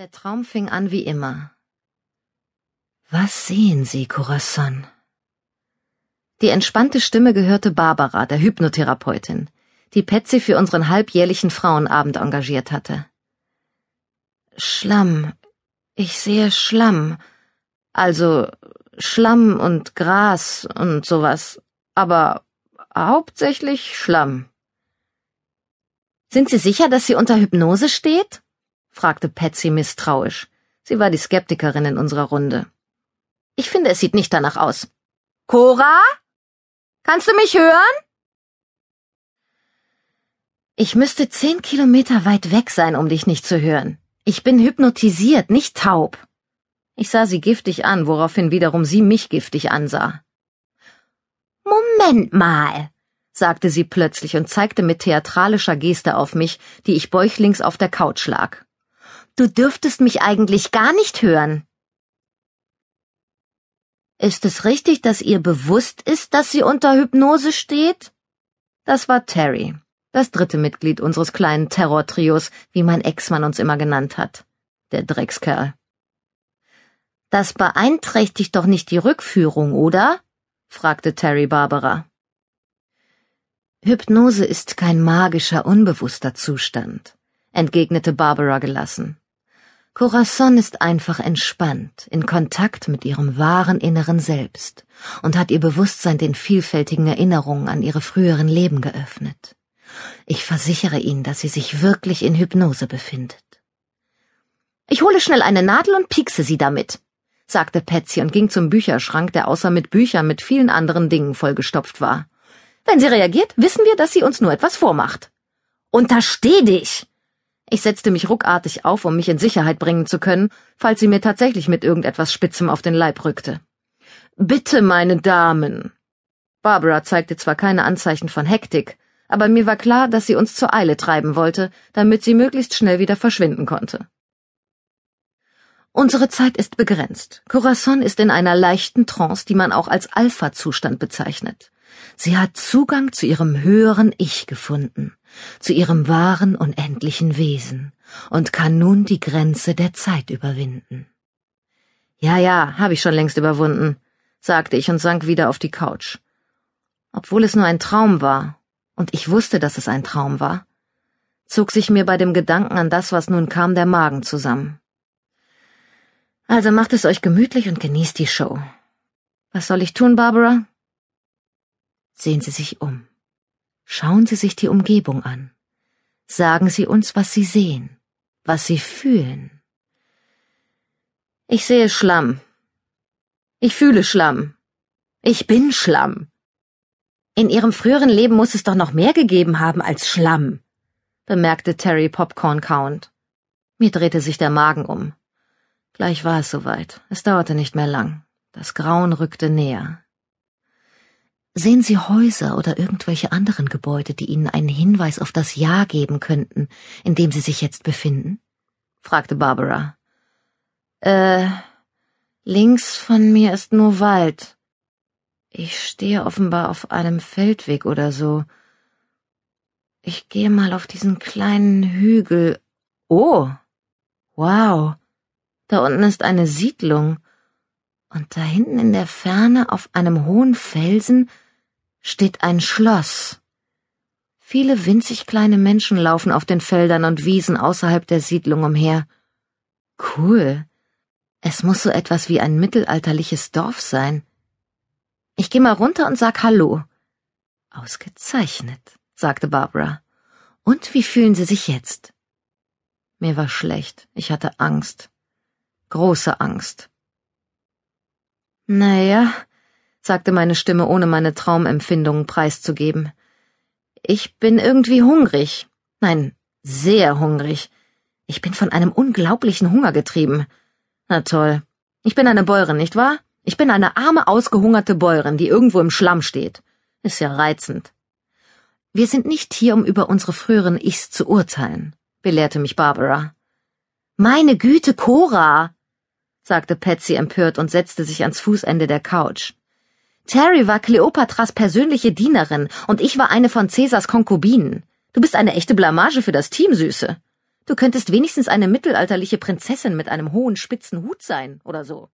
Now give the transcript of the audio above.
Der Traum fing an wie immer. Was sehen Sie, Corazon? Die entspannte Stimme gehörte Barbara, der Hypnotherapeutin, die Patsy für unseren halbjährlichen Frauenabend engagiert hatte. Schlamm. Ich sehe Schlamm. Also Schlamm und Gras und sowas. Aber hauptsächlich Schlamm. Sind Sie sicher, dass sie unter Hypnose steht? Fragte Patsy misstrauisch. Sie war die Skeptikerin in unserer Runde. Ich finde, es sieht nicht danach aus. Cora? Kannst du mich hören? Ich müsste zehn Kilometer weit weg sein, um dich nicht zu hören. Ich bin hypnotisiert, nicht taub. Ich sah sie giftig an, woraufhin wiederum sie mich giftig ansah. Moment mal, sagte sie plötzlich und zeigte mit theatralischer Geste auf mich, die ich bäuchlings auf der Couch lag. Du dürftest mich eigentlich gar nicht hören. Ist es richtig, dass ihr bewusst ist, dass sie unter Hypnose steht? Das war Terry, das dritte Mitglied unseres kleinen Terrortrios, wie mein Ex-Mann uns immer genannt hat. Der Dreckskerl. Das beeinträchtigt doch nicht die Rückführung, oder? fragte Terry Barbara. Hypnose ist kein magischer, unbewusster Zustand, entgegnete Barbara gelassen. Corazon ist einfach entspannt, in Kontakt mit ihrem wahren inneren Selbst und hat ihr Bewusstsein den vielfältigen Erinnerungen an ihre früheren Leben geöffnet. Ich versichere Ihnen, dass sie sich wirklich in Hypnose befindet. Ich hole schnell eine Nadel und piekse sie damit, sagte Patsy und ging zum Bücherschrank, der außer mit Büchern mit vielen anderen Dingen vollgestopft war. Wenn sie reagiert, wissen wir, dass sie uns nur etwas vormacht. Untersteh dich! Ich setzte mich ruckartig auf, um mich in Sicherheit bringen zu können, falls sie mir tatsächlich mit irgendetwas Spitzem auf den Leib rückte. Bitte, meine Damen. Barbara zeigte zwar keine Anzeichen von Hektik, aber mir war klar, dass sie uns zur Eile treiben wollte, damit sie möglichst schnell wieder verschwinden konnte. Unsere Zeit ist begrenzt. Corazon ist in einer leichten Trance, die man auch als Alpha-Zustand bezeichnet. Sie hat Zugang zu ihrem höheren Ich gefunden, zu ihrem wahren, unendlichen Wesen und kann nun die Grenze der Zeit überwinden. Ja, ja, habe ich schon längst überwunden, sagte ich und sank wieder auf die Couch. Obwohl es nur ein Traum war, und ich wusste, dass es ein Traum war, zog sich mir bei dem Gedanken an das, was nun kam, der Magen zusammen. Also macht es euch gemütlich und genießt die Show. Was soll ich tun, Barbara? Sehen Sie sich um. Schauen Sie sich die Umgebung an. Sagen Sie uns, was Sie sehen, was Sie fühlen. Ich sehe Schlamm. Ich fühle Schlamm. Ich bin Schlamm. In Ihrem früheren Leben muss es doch noch mehr gegeben haben als Schlamm, bemerkte Terry Popcorn Count. Mir drehte sich der Magen um. Gleich war es soweit. Es dauerte nicht mehr lang. Das Grauen rückte näher. Sehen Sie Häuser oder irgendwelche anderen Gebäude, die Ihnen einen Hinweis auf das Jahr geben könnten, in dem Sie sich jetzt befinden? fragte Barbara. Äh, links von mir ist nur Wald. Ich stehe offenbar auf einem Feldweg oder so. Ich gehe mal auf diesen kleinen Hügel. Oh. Wow. Da unten ist eine Siedlung und da hinten in der Ferne auf einem hohen Felsen steht ein Schloss. Viele winzig kleine Menschen laufen auf den Feldern und Wiesen außerhalb der Siedlung umher. Cool. Es muss so etwas wie ein mittelalterliches Dorf sein. Ich geh mal runter und sag Hallo. Ausgezeichnet, sagte Barbara. Und wie fühlen Sie sich jetzt? Mir war schlecht. Ich hatte Angst. Große Angst. Naja, sagte meine Stimme, ohne meine Traumempfindungen preiszugeben. Ich bin irgendwie hungrig. Nein, sehr hungrig. Ich bin von einem unglaublichen Hunger getrieben. Na toll. Ich bin eine Bäuerin, nicht wahr? Ich bin eine arme, ausgehungerte Bäuerin, die irgendwo im Schlamm steht. Ist ja reizend. Wir sind nicht hier, um über unsere früheren Ichs zu urteilen, belehrte mich Barbara. Meine Güte, Cora! sagte Patsy empört und setzte sich ans Fußende der Couch. Terry war Kleopatras persönliche Dienerin und ich war eine von Cäsars Konkubinen. Du bist eine echte Blamage für das Team, Süße. Du könntest wenigstens eine mittelalterliche Prinzessin mit einem hohen spitzen Hut sein oder so.